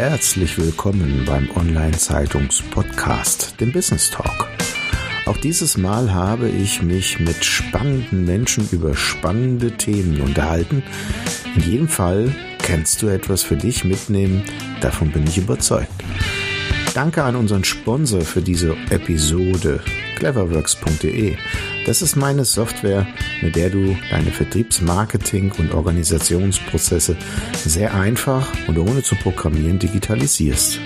herzlich willkommen beim Online-Zeitungs-Podcast, dem Business Talk. Auch dieses Mal habe ich mich mit spannenden Menschen über spannende Themen unterhalten. In jedem Fall kannst du etwas für dich mitnehmen, davon bin ich überzeugt. Danke an unseren Sponsor für diese Episode, cleverworks.de. Das ist meine Software, mit der du deine Vertriebsmarketing und Organisationsprozesse sehr einfach und ohne zu programmieren digitalisierst.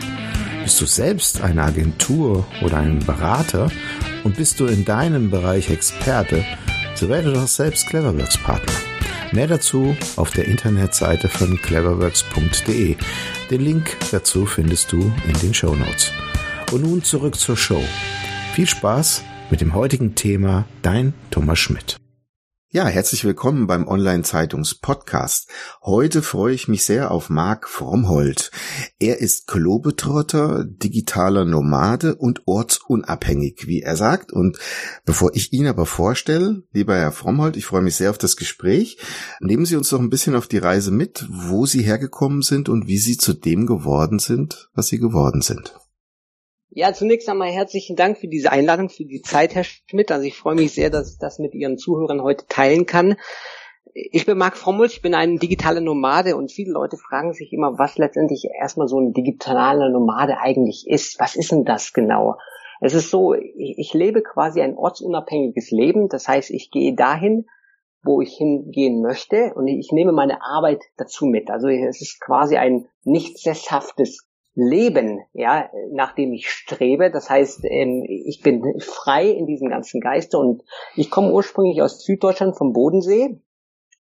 Bist du selbst eine Agentur oder ein Berater und bist du in deinem Bereich Experte, so werde doch selbst Cleverworks Partner. Mehr dazu auf der Internetseite von cleverworks.de. Den Link dazu findest du in den Show Notes. Und nun zurück zur Show. Viel Spaß mit dem heutigen Thema Dein Thomas Schmidt. Ja, herzlich willkommen beim Online-Zeitungs-Podcast. Heute freue ich mich sehr auf Marc Frommhold. Er ist Klobetrotter, digitaler Nomade und ortsunabhängig, wie er sagt. Und bevor ich ihn aber vorstelle, lieber Herr Frommhold, ich freue mich sehr auf das Gespräch. Nehmen Sie uns doch ein bisschen auf die Reise mit, wo Sie hergekommen sind und wie Sie zu dem geworden sind, was Sie geworden sind. Ja, zunächst einmal herzlichen Dank für diese Einladung, für die Zeit, Herr Schmidt. Also ich freue mich sehr, dass ich das mit Ihren Zuhörern heute teilen kann. Ich bin Marc Frommel, ich bin ein digitaler Nomade und viele Leute fragen sich immer, was letztendlich erstmal so ein digitaler Nomade eigentlich ist. Was ist denn das genau? Es ist so, ich lebe quasi ein ortsunabhängiges Leben. Das heißt, ich gehe dahin, wo ich hingehen möchte und ich nehme meine Arbeit dazu mit. Also es ist quasi ein nicht sesshaftes Leben, ja, nach dem ich strebe. Das heißt, ähm, ich bin frei in diesem ganzen Geiste und ich komme ursprünglich aus Süddeutschland vom Bodensee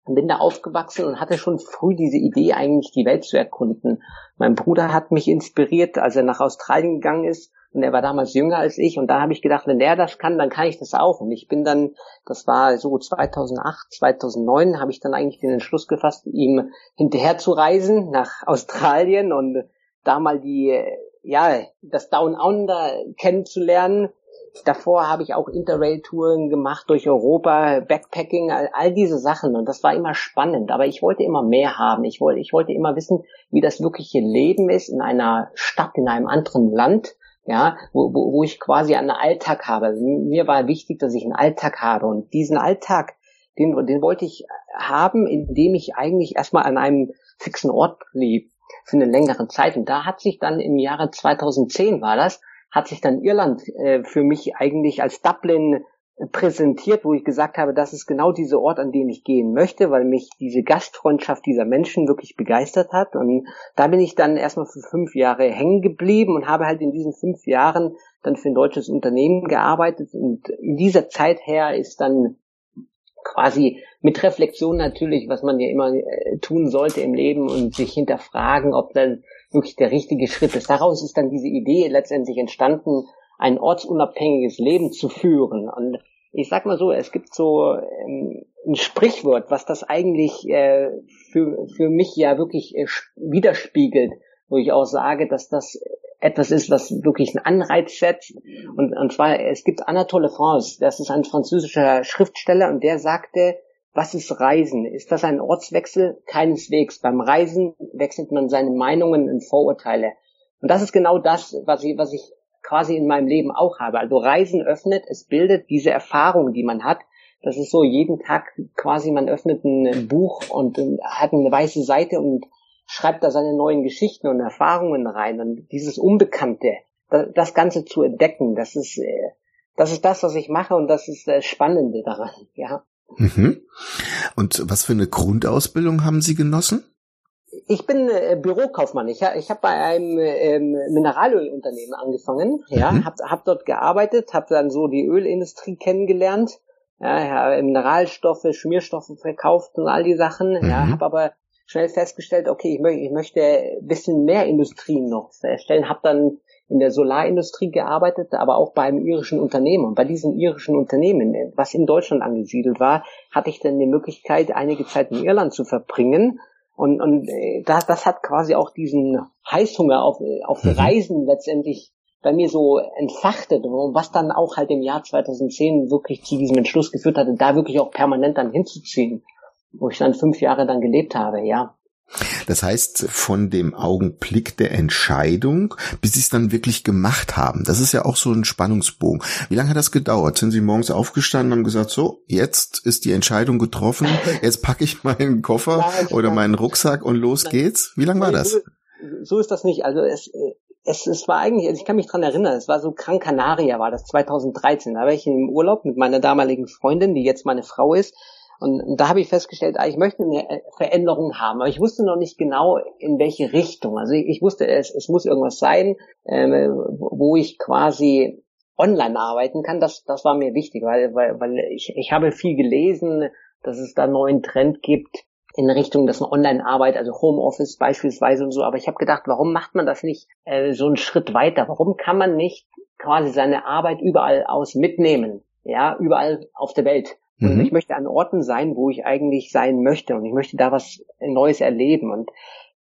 bin da aufgewachsen und hatte schon früh diese Idee, eigentlich die Welt zu erkunden. Mein Bruder hat mich inspiriert, als er nach Australien gegangen ist und er war damals jünger als ich und da habe ich gedacht, wenn der das kann, dann kann ich das auch. Und ich bin dann, das war so 2008, 2009, habe ich dann eigentlich den Entschluss gefasst, ihm hinterher zu reisen nach Australien und da mal die, ja, das Down Under kennenzulernen. Davor habe ich auch Interrail-Touren gemacht durch Europa, Backpacking, all, all, diese Sachen und das war immer spannend. Aber ich wollte immer mehr haben. Ich wollte, ich wollte immer wissen, wie das wirkliche Leben ist in einer Stadt, in einem anderen Land, ja, wo, wo, wo ich quasi einen Alltag habe. Also mir war wichtig, dass ich einen Alltag habe und diesen Alltag, den, den wollte ich haben, indem ich eigentlich erstmal an einem fixen Ort blieb für eine längere Zeit. Und da hat sich dann im Jahre 2010 war das, hat sich dann Irland äh, für mich eigentlich als Dublin präsentiert, wo ich gesagt habe, das ist genau dieser Ort, an dem ich gehen möchte, weil mich diese Gastfreundschaft dieser Menschen wirklich begeistert hat. Und da bin ich dann erstmal für fünf Jahre hängen geblieben und habe halt in diesen fünf Jahren dann für ein deutsches Unternehmen gearbeitet. Und in dieser Zeit her ist dann quasi mit Reflexion natürlich, was man ja immer äh, tun sollte im Leben und sich hinterfragen, ob dann wirklich der richtige Schritt ist. Daraus ist dann diese Idee letztendlich entstanden, ein ortsunabhängiges Leben zu führen. Und ich sag mal so, es gibt so ähm, ein Sprichwort, was das eigentlich äh, für, für mich ja wirklich äh, widerspiegelt, wo ich auch sage, dass das etwas ist, was wirklich einen Anreiz setzt. Und, und zwar, es gibt Anatole France, das ist ein französischer Schriftsteller und der sagte, was ist Reisen? Ist das ein Ortswechsel? Keineswegs. Beim Reisen wechselt man seine Meinungen und Vorurteile. Und das ist genau das, was ich, was ich quasi in meinem Leben auch habe. Also Reisen öffnet, es bildet diese Erfahrung, die man hat. Das ist so jeden Tag quasi, man öffnet ein Buch und hat eine weiße Seite und schreibt da seine neuen Geschichten und Erfahrungen rein und dieses Unbekannte, das Ganze zu entdecken, das ist, äh, das ist das, was ich mache und das ist das Spannende daran, ja. Mhm. Und was für eine Grundausbildung haben Sie genossen? Ich bin äh, Bürokaufmann. Ich, ich habe bei einem ähm, Mineralölunternehmen angefangen, ja, mhm. habe hab dort gearbeitet, habe dann so die Ölindustrie kennengelernt, ja, Mineralstoffe, Schmierstoffe verkauft und all die Sachen, mhm. ja, habe aber schnell festgestellt, okay, ich, möchte, ich möchte ein bisschen mehr Industrien noch erstellen, habe dann in der Solarindustrie gearbeitet, aber auch beim irischen Unternehmen. Und bei diesen irischen Unternehmen, was in Deutschland angesiedelt war, hatte ich dann die Möglichkeit, einige Zeit in Irland zu verbringen. Und, und äh, das, das hat quasi auch diesen Heißhunger auf, auf mhm. Reisen letztendlich bei mir so entfachtet und was dann auch halt im Jahr 2010 wirklich zu diesem Entschluss geführt hatte, da wirklich auch permanent dann hinzuziehen wo ich dann fünf Jahre dann gelebt habe, ja. Das heißt, von dem Augenblick der Entscheidung, bis Sie es dann wirklich gemacht haben. Das ist ja auch so ein Spannungsbogen. Wie lange hat das gedauert? Sind Sie morgens aufgestanden und haben gesagt, so, jetzt ist die Entscheidung getroffen, jetzt packe ich meinen Koffer oder meinen Rucksack und los geht's? Wie lange war das? So ist das nicht. Also es, es, es war eigentlich, also ich kann mich dran erinnern, es war so Gran Canaria, war das 2013. Da war ich im Urlaub mit meiner damaligen Freundin, die jetzt meine Frau ist. Und, da habe ich festgestellt, ah, ich möchte eine äh, Veränderung haben, aber ich wusste noch nicht genau, in welche Richtung. Also ich, wusste, es, es muss irgendwas sein, äh, wo ich quasi online arbeiten kann. Das, das war mir wichtig, weil, weil, weil ich, ich habe viel gelesen, dass es da einen neuen Trend gibt in Richtung, dass man Online-Arbeit, also Homeoffice beispielsweise und so. Aber ich habe gedacht, warum macht man das nicht äh, so einen Schritt weiter? Warum kann man nicht quasi seine Arbeit überall aus mitnehmen? Ja, überall auf der Welt. Und mhm. ich möchte an Orten sein, wo ich eigentlich sein möchte und ich möchte da was Neues erleben. Und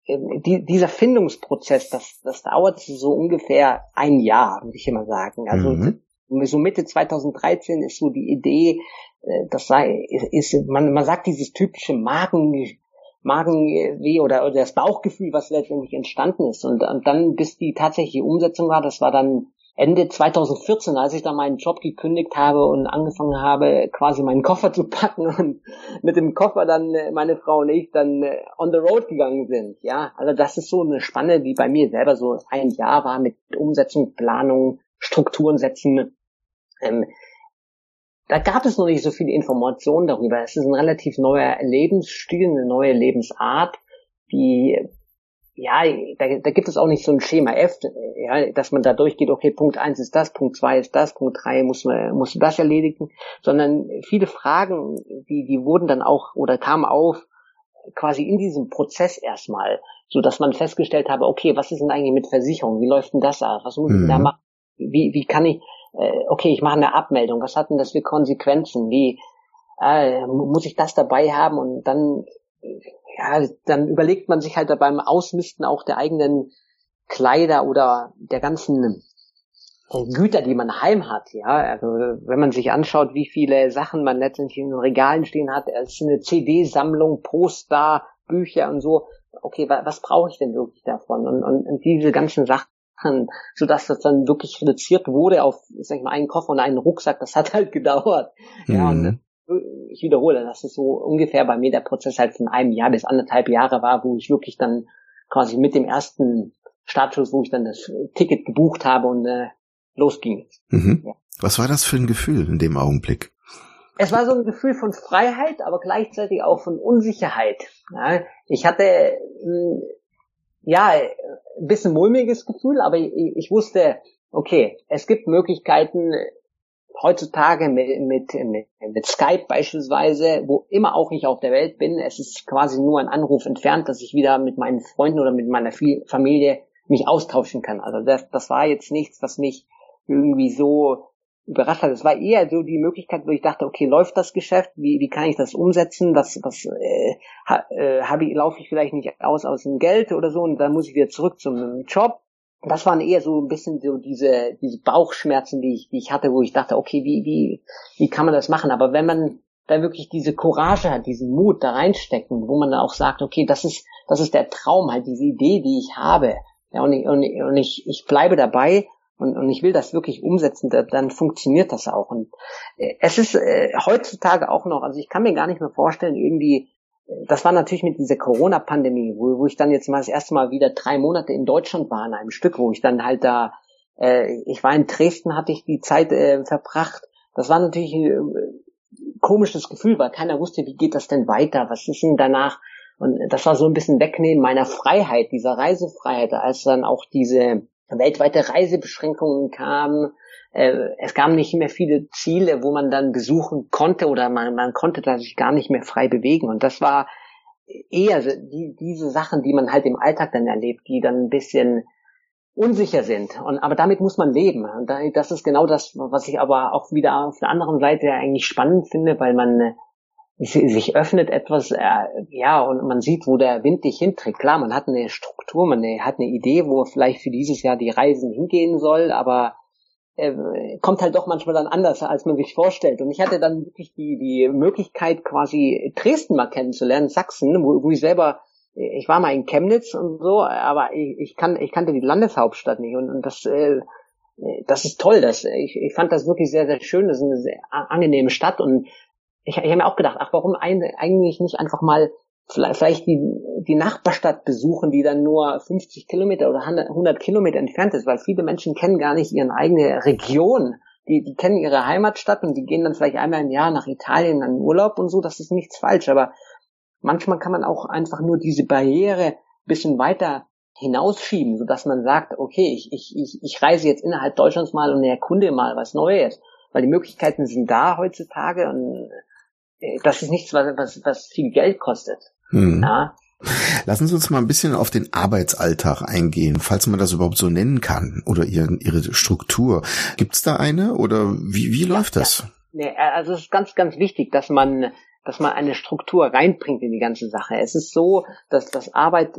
ähm, die, dieser Findungsprozess, das, das dauert so ungefähr ein Jahr, würde ich immer sagen. Also mhm. so Mitte 2013 ist so die Idee, äh, das sei, ist, man, man sagt dieses typische Magen, Magenweh oder, oder das Bauchgefühl, was letztendlich entstanden ist. Und, und dann, bis die tatsächliche Umsetzung war, das war dann Ende 2014, als ich dann meinen Job gekündigt habe und angefangen habe, quasi meinen Koffer zu packen und mit dem Koffer dann äh, meine Frau und ich dann äh, on the road gegangen sind. Ja, also das ist so eine Spanne, die bei mir selber so ein Jahr war mit Umsetzung, Planung, Strukturen setzen. Ähm, da gab es noch nicht so viele Informationen darüber. Es ist ein relativ neuer Lebensstil, eine neue Lebensart, die ja, da, da gibt es auch nicht so ein Schema F, ja, dass man da durchgeht, okay, Punkt eins ist das, Punkt zwei ist das, Punkt drei muss man, muss das erledigen, sondern viele Fragen, die, die wurden dann auch oder kamen auf quasi in diesem Prozess erstmal, so dass man festgestellt habe, okay, was ist denn eigentlich mit Versicherung? Wie läuft denn das ab? Was muss ich da mhm. machen? Wie, wie kann ich, äh, okay, ich mache eine Abmeldung, was hat denn das für Konsequenzen? Wie, äh, muss ich das dabei haben? Und dann ja, dann überlegt man sich halt beim Ausmisten auch der eigenen Kleider oder der ganzen Güter, die man heim hat, ja. Also wenn man sich anschaut, wie viele Sachen man letztendlich in den Regalen stehen hat, es ist eine CD-Sammlung, Poster, Bücher und so. Okay, was, was brauche ich denn wirklich davon? Und, und, und diese ganzen Sachen, so dass das dann wirklich reduziert wurde auf, sag ich mal, einen Koffer und einen Rucksack, das hat halt gedauert. Mhm. Ja, und ich wiederhole, dass es so ungefähr bei mir der Prozess halt von einem Jahr bis anderthalb Jahre war, wo ich wirklich dann quasi mit dem ersten Startschuss, wo ich dann das Ticket gebucht habe und äh, losging. Mhm. Ja. Was war das für ein Gefühl in dem Augenblick? Es war so ein Gefühl von Freiheit, aber gleichzeitig auch von Unsicherheit. Ja, ich hatte mh, ja ein bisschen mulmiges Gefühl, aber ich, ich wusste, okay, es gibt Möglichkeiten, heutzutage mit, mit, mit, Skype beispielsweise, wo immer auch ich auf der Welt bin, es ist quasi nur ein Anruf entfernt, dass ich wieder mit meinen Freunden oder mit meiner Familie mich austauschen kann. Also das, das war jetzt nichts, was mich irgendwie so überrascht hat. Es war eher so die Möglichkeit, wo ich dachte, okay, läuft das Geschäft? Wie, wie kann ich das umsetzen? Was, was äh, ha, äh, habe ich, laufe ich vielleicht nicht aus aus dem Geld oder so und dann muss ich wieder zurück zum Job das waren eher so ein bisschen so diese, diese Bauchschmerzen, die ich, die ich hatte, wo ich dachte, okay, wie, wie, wie kann man das machen? Aber wenn man da wirklich diese Courage hat, diesen Mut da reinstecken, wo man dann auch sagt, okay, das ist, das ist der Traum, halt diese Idee, die ich habe. Ja, und ich, und, und ich, ich bleibe dabei und, und ich will das wirklich umsetzen, dann funktioniert das auch. Und äh, es ist äh, heutzutage auch noch, also ich kann mir gar nicht mehr vorstellen, irgendwie das war natürlich mit dieser Corona-Pandemie, wo, wo ich dann jetzt mal das erste Mal wieder drei Monate in Deutschland war, an einem Stück, wo ich dann halt da, äh, ich war in Dresden, hatte ich die Zeit äh, verbracht. Das war natürlich ein äh, komisches Gefühl, weil keiner wusste, wie geht das denn weiter, was ist denn danach? Und das war so ein bisschen Wegnehmen meiner Freiheit, dieser Reisefreiheit, als dann auch diese weltweite Reisebeschränkungen kamen, äh, es gab nicht mehr viele Ziele, wo man dann besuchen konnte oder man, man konnte da sich gar nicht mehr frei bewegen. Und das war eher die, diese Sachen, die man halt im Alltag dann erlebt, die dann ein bisschen unsicher sind. Und, aber damit muss man leben. Und das ist genau das, was ich aber auch wieder auf der anderen Seite eigentlich spannend finde, weil man äh, sich öffnet etwas, äh, ja, und man sieht, wo der Wind dich hinträgt. Klar, man hat eine Struktur, man hat eine Idee, wo vielleicht für dieses Jahr die Reisen hingehen soll, aber äh, kommt halt doch manchmal dann anders, als man sich vorstellt. Und ich hatte dann wirklich die, die Möglichkeit, quasi Dresden mal kennenzulernen, Sachsen, wo, wo ich selber ich war mal in Chemnitz und so, aber ich, ich, kann, ich kannte die Landeshauptstadt nicht und, und das, äh, das ist toll. Das, ich, ich fand das wirklich sehr, sehr schön. Das ist eine sehr angenehme Stadt und ich, ich habe mir auch gedacht, ach, warum eigentlich nicht einfach mal vielleicht die, die Nachbarstadt besuchen, die dann nur 50 Kilometer oder 100 Kilometer entfernt ist, weil viele Menschen kennen gar nicht ihre eigene Region. Die, die kennen ihre Heimatstadt und die gehen dann vielleicht einmal im Jahr nach Italien an Urlaub und so, das ist nichts falsch, aber manchmal kann man auch einfach nur diese Barriere bisschen weiter hinausschieben, sodass man sagt, okay, ich, ich, ich, ich reise jetzt innerhalb Deutschlands mal und erkunde mal was Neues, weil die Möglichkeiten sind da heutzutage und das ist nichts, was, was, was viel Geld kostet. Hm. Ja. Lassen Sie uns mal ein bisschen auf den Arbeitsalltag eingehen, falls man das überhaupt so nennen kann, oder Ihre, Ihre Struktur. Gibt es da eine oder wie, wie läuft ja, das? Ja. Nee, also es ist ganz, ganz wichtig, dass man, dass man eine Struktur reinbringt in die ganze Sache. Es ist so, dass das Arbeit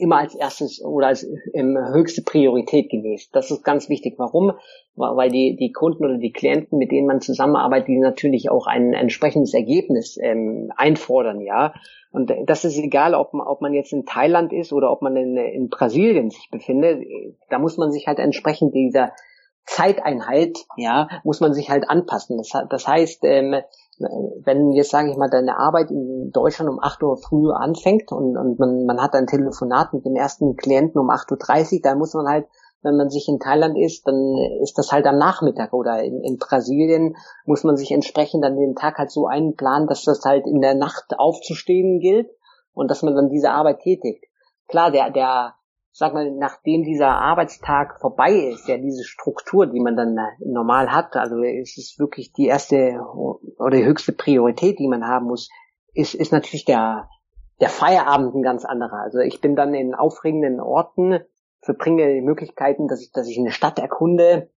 immer als erstes oder als ähm, höchste Priorität genießt. Das ist ganz wichtig. Warum? Weil die, die Kunden oder die Klienten, mit denen man zusammenarbeitet, die natürlich auch ein entsprechendes Ergebnis ähm, einfordern, ja. Und das ist egal, ob man, ob man jetzt in Thailand ist oder ob man in, in Brasilien sich befindet. Da muss man sich halt entsprechend dieser Zeiteinheit, ja, muss man sich halt anpassen. Das, das heißt, ähm, wenn jetzt sage ich mal deine Arbeit in Deutschland um 8 Uhr früh anfängt und, und man, man hat ein Telefonat mit dem ersten Klienten um 8.30 Uhr, dann muss man halt, wenn man sich in Thailand ist, dann ist das halt am Nachmittag oder in, in Brasilien muss man sich entsprechend dann den Tag halt so einplanen, dass das halt in der Nacht aufzustehen gilt und dass man dann diese Arbeit tätigt. Klar, der, der sag mal, nachdem dieser Arbeitstag vorbei ist, ja, diese Struktur, die man dann normal hat, also es ist wirklich die erste oder die höchste Priorität, die man haben muss, ist, ist natürlich der, der Feierabend ein ganz anderer. Also ich bin dann in aufregenden Orten, verbringe die Möglichkeiten, dass ich, dass ich eine Stadt erkunde,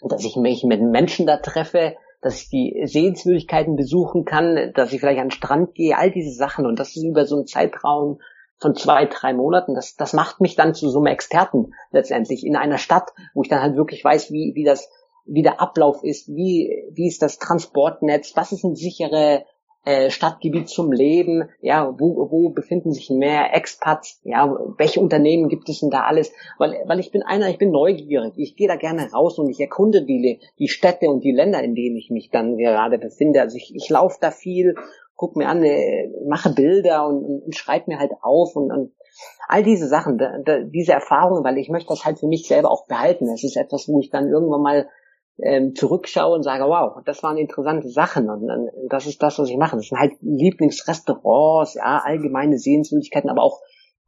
dass ich mich mit Menschen da treffe, dass ich die Sehenswürdigkeiten besuchen kann, dass ich vielleicht an den Strand gehe, all diese Sachen. Und das ist über so einen Zeitraum von zwei, drei Monaten, das, das macht mich dann zu so einem Experten letztendlich in einer Stadt, wo ich dann halt wirklich weiß, wie, wie das, wie der Ablauf ist, wie, wie ist das Transportnetz, was ist ein sichere äh, Stadtgebiet zum Leben, ja, wo, wo befinden sich mehr Expats, ja, welche Unternehmen gibt es denn da alles, weil, weil ich bin einer, ich bin neugierig, ich gehe da gerne raus und ich erkunde die, die Städte und die Länder, in denen ich mich dann gerade befinde, also ich, ich laufe da viel guck mir an, äh, mache Bilder und, und, und schreibe mir halt auf und, und all diese Sachen, da, da, diese Erfahrungen, weil ich möchte das halt für mich selber auch behalten. Es ist etwas, wo ich dann irgendwann mal ähm, zurückschaue und sage, wow, das waren interessante Sachen und, und das ist das, was ich mache. Das sind halt Lieblingsrestaurants, ja, allgemeine Sehenswürdigkeiten, aber auch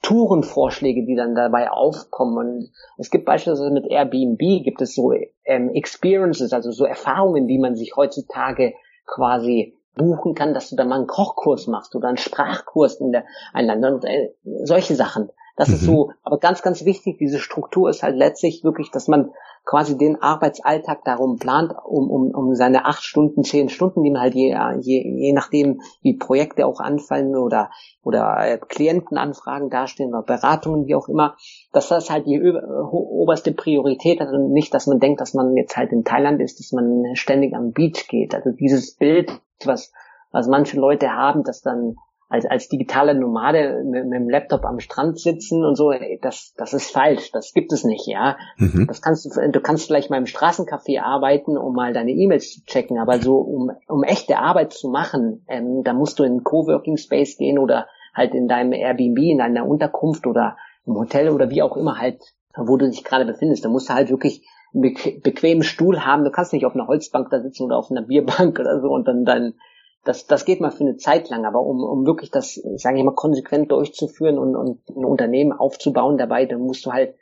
Tourenvorschläge, die dann dabei aufkommen. Und es gibt beispielsweise mit Airbnb gibt es so ähm, Experiences, also so Erfahrungen, die man sich heutzutage quasi buchen kann, dass du da mal einen Kochkurs machst oder einen Sprachkurs in der Einland und äh, solche Sachen. Das mhm. ist so, aber ganz, ganz wichtig, diese Struktur ist halt letztlich wirklich, dass man quasi den Arbeitsalltag darum plant, um, um, um seine acht Stunden, zehn Stunden, die man halt je, je, je nachdem, wie Projekte auch anfallen oder, oder äh, Klientenanfragen dastehen oder Beratungen, wie auch immer, dass das halt die oberste Priorität hat und nicht, dass man denkt, dass man jetzt halt in Thailand ist, dass man ständig am Beach geht. Also dieses Bild, was, was manche Leute haben, dass dann als, als digitale Nomade mit, mit, dem Laptop am Strand sitzen und so, das, das ist falsch, das gibt es nicht, ja. Mhm. Das kannst du, du kannst vielleicht mal im Straßencafé arbeiten, um mal deine E-Mails zu checken, aber so, um, um echte Arbeit zu machen, ähm, da musst du in einen Coworking Space gehen oder halt in deinem Airbnb, in deiner Unterkunft oder im Hotel oder wie auch immer halt, wo du dich gerade befindest. Da musst du halt wirklich einen bequemen Stuhl haben. Du kannst nicht auf einer Holzbank da sitzen oder auf einer Bierbank oder so und dann dein das, das geht mal für eine Zeit lang, aber um, um wirklich das, sage ich mal, konsequent durchzuführen und, und ein Unternehmen aufzubauen dabei, dann musst du halt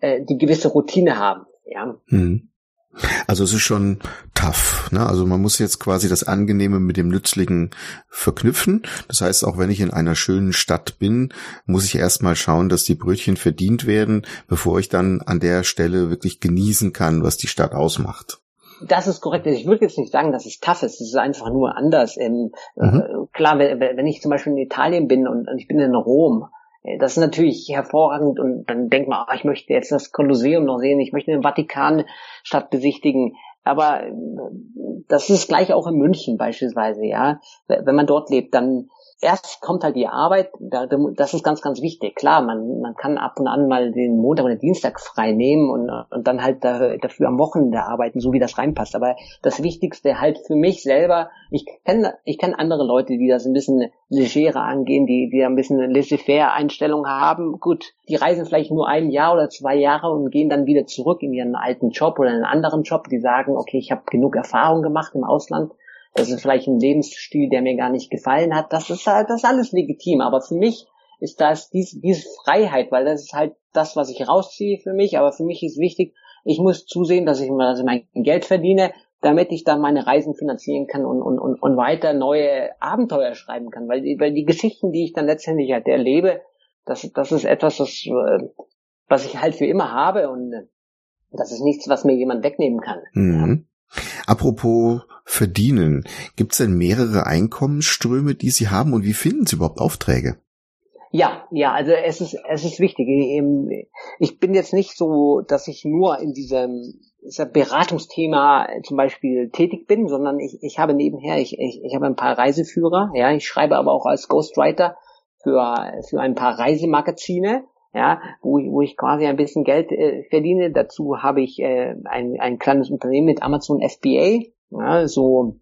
äh, die gewisse Routine haben. Ja. Hm. Also es ist schon tough. Ne? Also man muss jetzt quasi das Angenehme mit dem Nützlichen verknüpfen. Das heißt, auch wenn ich in einer schönen Stadt bin, muss ich erstmal schauen, dass die Brötchen verdient werden, bevor ich dann an der Stelle wirklich genießen kann, was die Stadt ausmacht. Das ist korrekt. Ich würde jetzt nicht sagen, dass es tough ist. Es ist einfach nur anders. Ähm, mhm. äh, klar, wenn, ich zum Beispiel in Italien bin und, und ich bin in Rom, äh, das ist natürlich hervorragend und dann denkt man, ach, ich möchte jetzt das Kolosseum noch sehen, ich möchte den Vatikanstadt besichtigen. Aber äh, das ist gleich auch in München beispielsweise, ja. Wenn man dort lebt, dann erst kommt halt die Arbeit, das ist ganz, ganz wichtig. Klar, man, man kann ab und an mal den Montag oder Dienstag frei nehmen und, und dann halt dafür am Wochenende arbeiten, so wie das reinpasst. Aber das Wichtigste halt für mich selber, ich kenne ich kenn andere Leute, die das ein bisschen legerer angehen, die, die ein bisschen laissez-faire Einstellung haben. Gut, die reisen vielleicht nur ein Jahr oder zwei Jahre und gehen dann wieder zurück in ihren alten Job oder einen anderen Job. Die sagen, okay, ich habe genug Erfahrung gemacht im Ausland das ist vielleicht ein Lebensstil, der mir gar nicht gefallen hat. Das ist halt, das ist alles legitim. Aber für mich ist das diese, diese Freiheit, weil das ist halt das, was ich rausziehe für mich. Aber für mich ist wichtig, ich muss zusehen, dass ich, mein Geld verdiene, damit ich dann meine Reisen finanzieren kann und, und, und, und weiter neue Abenteuer schreiben kann. Weil, weil die Geschichten, die ich dann letztendlich halt erlebe, das, das ist etwas, das, äh, was ich halt für immer habe und das ist nichts, was mir jemand wegnehmen kann. Mhm. Apropos verdienen, gibt es denn mehrere Einkommensströme, die Sie haben und wie finden Sie überhaupt Aufträge? Ja, ja, also es ist es ist wichtig. Ich bin jetzt nicht so, dass ich nur in diesem Beratungsthema zum Beispiel tätig bin, sondern ich, ich habe nebenher, ich, ich, ich habe ein paar Reiseführer, ja, ich schreibe aber auch als Ghostwriter für, für ein paar Reisemagazine ja, wo, wo ich quasi ein bisschen Geld äh, verdiene. Dazu habe ich äh, ein, ein kleines Unternehmen mit Amazon FBA. Ja, so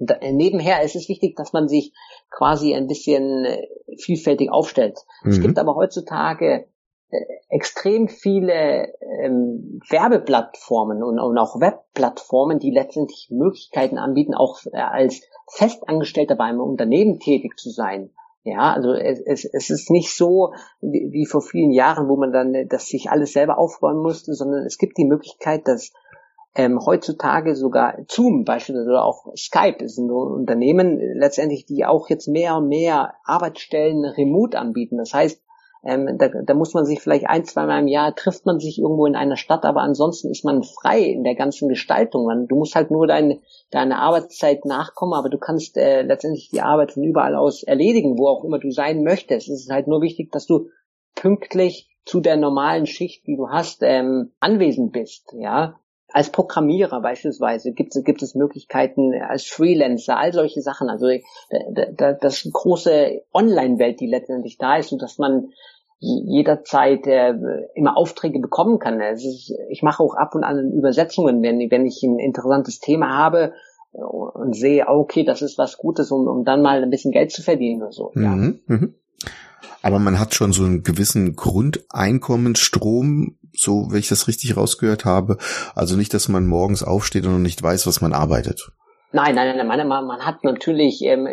da, nebenher ist es wichtig, dass man sich quasi ein bisschen äh, vielfältig aufstellt. Mhm. Es gibt aber heutzutage äh, extrem viele ähm, Werbeplattformen und, und auch Webplattformen, die letztendlich Möglichkeiten anbieten, auch äh, als Festangestellter bei einem Unternehmen tätig zu sein. Ja, also es, es, es ist nicht so wie, wie vor vielen Jahren, wo man dann das sich alles selber aufbauen musste, sondern es gibt die Möglichkeit, dass ähm, heutzutage sogar Zoom beispielsweise oder auch Skype ist ein Unternehmen letztendlich, die auch jetzt mehr und mehr Arbeitsstellen remote anbieten. Das heißt, ähm, da, da muss man sich vielleicht ein, zwei Mal im Jahr trifft man sich irgendwo in einer Stadt, aber ansonsten ist man frei in der ganzen Gestaltung. Man, du musst halt nur deine, deine Arbeitszeit nachkommen, aber du kannst äh, letztendlich die Arbeit von überall aus erledigen, wo auch immer du sein möchtest. Es ist halt nur wichtig, dass du pünktlich zu der normalen Schicht, die du hast, ähm, anwesend bist. Ja, als Programmierer beispielsweise gibt es, gibt es Möglichkeiten als Freelancer, all solche Sachen. Also das große Online-Welt, die letztendlich da ist und dass man jederzeit äh, immer Aufträge bekommen kann. Ist, ich mache auch ab und an Übersetzungen, wenn, wenn ich ein interessantes Thema habe und sehe, okay, das ist was Gutes, um, um dann mal ein bisschen Geld zu verdienen oder so. Ja. Mhm, mhm. Aber man hat schon so einen gewissen Grundeinkommensstrom, so wenn ich das richtig rausgehört habe. Also nicht, dass man morgens aufsteht und nicht weiß, was man arbeitet. Nein, nein, nein, man, man, man hat natürlich, ähm,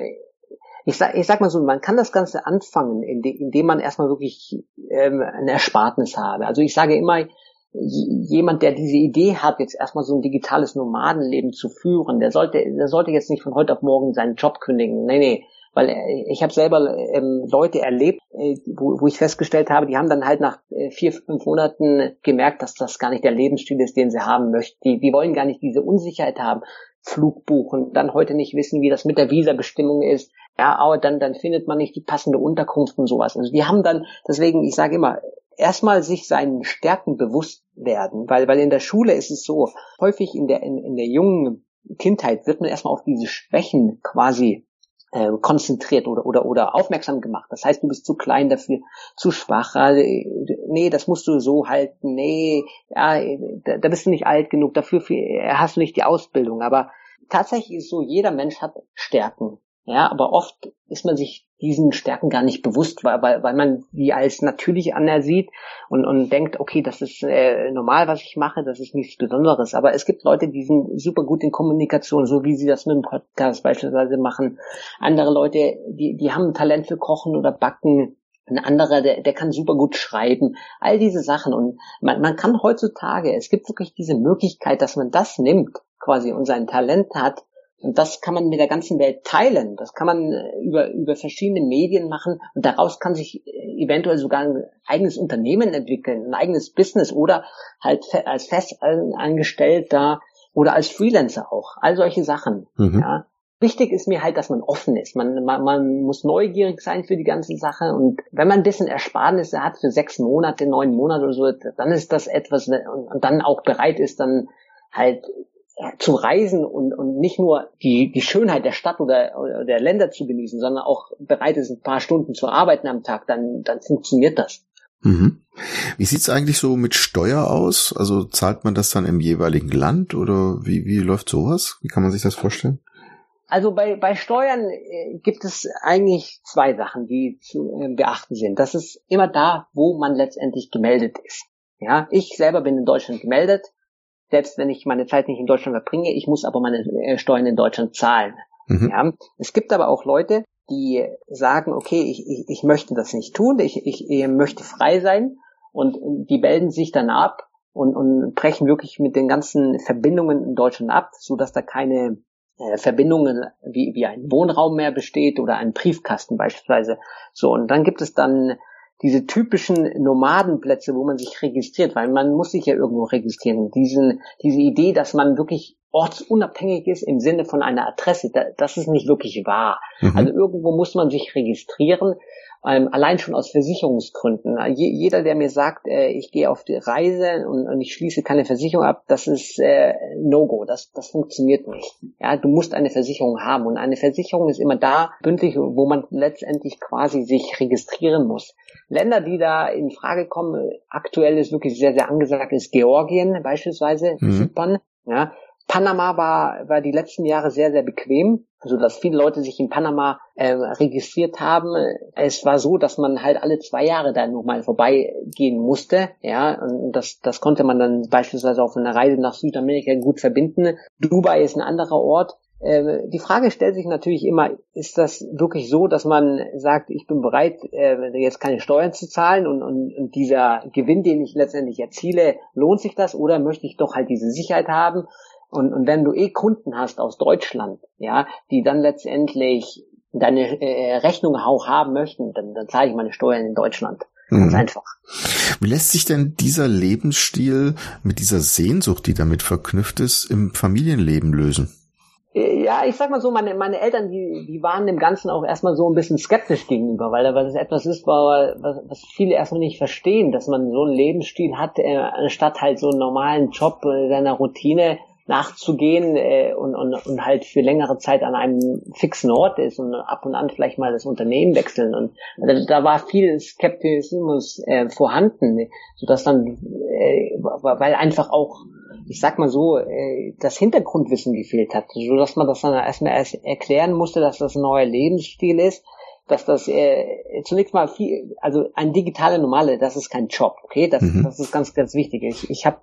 ich sag, ich sag mal so, man kann das Ganze anfangen, indem, indem man erstmal wirklich ähm, ein Erspartnis habe. Also ich sage immer, jemand, der diese Idee hat, jetzt erstmal so ein digitales Nomadenleben zu führen, der sollte, der sollte jetzt nicht von heute auf morgen seinen Job kündigen. Nee, nee weil äh, ich habe selber ähm, Leute erlebt, äh, wo, wo ich festgestellt habe, die haben dann halt nach äh, vier, fünf Monaten gemerkt, dass das gar nicht der Lebensstil ist, den sie haben möchten. Die, die wollen gar nicht diese Unsicherheit haben. Flug buchen, dann heute nicht wissen, wie das mit der Visabestimmung ist. Ja, aber dann, dann findet man nicht die passende Unterkunft und sowas. Also die haben dann, deswegen, ich sage immer, erstmal sich seinen Stärken bewusst werden, weil, weil in der Schule ist es so, häufig in der, in, in der jungen Kindheit wird man erstmal auf diese Schwächen quasi äh, konzentriert oder, oder, oder aufmerksam gemacht. Das heißt, du bist zu klein dafür, zu schwach. Äh, nee, das musst du so halten. Nee, ja, da, da bist du nicht alt genug. Dafür hast du nicht die Ausbildung. Aber tatsächlich ist so, jeder Mensch hat Stärken. Ja, aber oft ist man sich diesen Stärken gar nicht bewusst, weil, weil, weil man die als natürlich anersieht und, und denkt, okay, das ist äh, normal, was ich mache, das ist nichts Besonderes. Aber es gibt Leute, die sind super gut in Kommunikation, so wie sie das mit dem Podcast beispielsweise machen. Andere Leute, die, die haben Talent für Kochen oder Backen. Ein anderer, der, der kann super gut schreiben. All diese Sachen. Und man, man kann heutzutage, es gibt wirklich diese Möglichkeit, dass man das nimmt, quasi, und sein Talent hat, und das kann man mit der ganzen Welt teilen. Das kann man äh, über, über verschiedene Medien machen und daraus kann sich äh, eventuell sogar ein eigenes Unternehmen entwickeln, ein eigenes Business oder halt als Festangestellter oder als Freelancer auch. All solche Sachen. Mhm. Ja. Wichtig ist mir halt, dass man offen ist. Man, man, man muss neugierig sein für die ganze Sache. Und wenn man ein bisschen Ersparnisse hat für sechs Monate, neun Monate oder so, dann ist das etwas und, und dann auch bereit ist, dann halt zu reisen und, und nicht nur die, die Schönheit der Stadt oder, oder der Länder zu genießen, sondern auch bereit ist, ein paar Stunden zu arbeiten am Tag, dann, dann funktioniert das. Mhm. Wie sieht's eigentlich so mit Steuer aus? Also zahlt man das dann im jeweiligen Land oder wie, wie läuft sowas? Wie kann man sich das vorstellen? Also bei, bei Steuern äh, gibt es eigentlich zwei Sachen, die zu äh, beachten sind. Das ist immer da, wo man letztendlich gemeldet ist. Ja, ich selber bin in Deutschland gemeldet. Selbst wenn ich meine Zeit nicht in Deutschland verbringe, ich muss aber meine äh, Steuern in Deutschland zahlen. Mhm. Ja, es gibt aber auch Leute, die sagen, okay, ich, ich, ich möchte das nicht tun, ich, ich, ich möchte frei sein und die melden sich dann ab und, und brechen wirklich mit den ganzen Verbindungen in Deutschland ab, so dass da keine äh, Verbindungen wie, wie ein Wohnraum mehr besteht oder ein Briefkasten beispielsweise. So, und dann gibt es dann diese typischen Nomadenplätze, wo man sich registriert, weil man muss sich ja irgendwo registrieren. Diesen, diese Idee, dass man wirklich ortsunabhängig ist im Sinne von einer Adresse, das ist nicht wirklich wahr. Mhm. Also irgendwo muss man sich registrieren ähm, allein schon aus Versicherungsgründen. Je, jeder, der mir sagt, äh, ich gehe auf die Reise und, und, ich schließe keine Versicherung ab, das ist äh, No-Go. Das, das funktioniert nicht. Ja, du musst eine Versicherung haben und eine Versicherung ist immer da bündlich, wo man letztendlich quasi sich registrieren muss. Länder, die da in Frage kommen, aktuell ist wirklich sehr, sehr angesagt, ist Georgien beispielsweise, mhm. Zypern. Ja, Panama war, war die letzten Jahre sehr, sehr bequem, so dass viele Leute sich in Panama äh, registriert haben. Es war so, dass man halt alle zwei Jahre da nochmal vorbeigehen musste, ja, und das, das konnte man dann beispielsweise auf einer Reise nach Südamerika gut verbinden. Dubai ist ein anderer Ort. Äh, die Frage stellt sich natürlich immer, ist das wirklich so, dass man sagt, ich bin bereit, äh, jetzt keine Steuern zu zahlen und, und, und dieser Gewinn, den ich letztendlich erziele, lohnt sich das oder möchte ich doch halt diese Sicherheit haben? Und, und wenn du eh Kunden hast aus Deutschland, ja, die dann letztendlich deine äh, Rechnung auch haben möchten, dann, dann zahle ich meine Steuern in Deutschland. Ganz mhm. einfach. Wie lässt sich denn dieser Lebensstil mit dieser Sehnsucht, die damit verknüpft ist, im Familienleben lösen? Äh, ja, ich sag mal so, meine, meine Eltern, die, die waren dem Ganzen auch erstmal so ein bisschen skeptisch gegenüber, weil, weil das etwas ist, was, was viele erstmal nicht verstehen, dass man so einen Lebensstil hat, äh, anstatt halt so einen normalen Job, äh, seiner Routine, nachzugehen äh, und, und, und halt für längere Zeit an einem fixen Ort ist und ab und an vielleicht mal das Unternehmen wechseln. Und also, da war viel Skeptismus äh, vorhanden, sodass dann, äh, weil einfach auch, ich sag mal so, äh, das Hintergrundwissen gefehlt hat, so dass man das dann erstmal erst erklären musste, dass das ein neuer Lebensstil ist dass das äh, zunächst mal viel, also ein digitaler Normale, das ist kein Job, okay? Das, mhm. das ist ganz, ganz wichtig. Ich, ich habe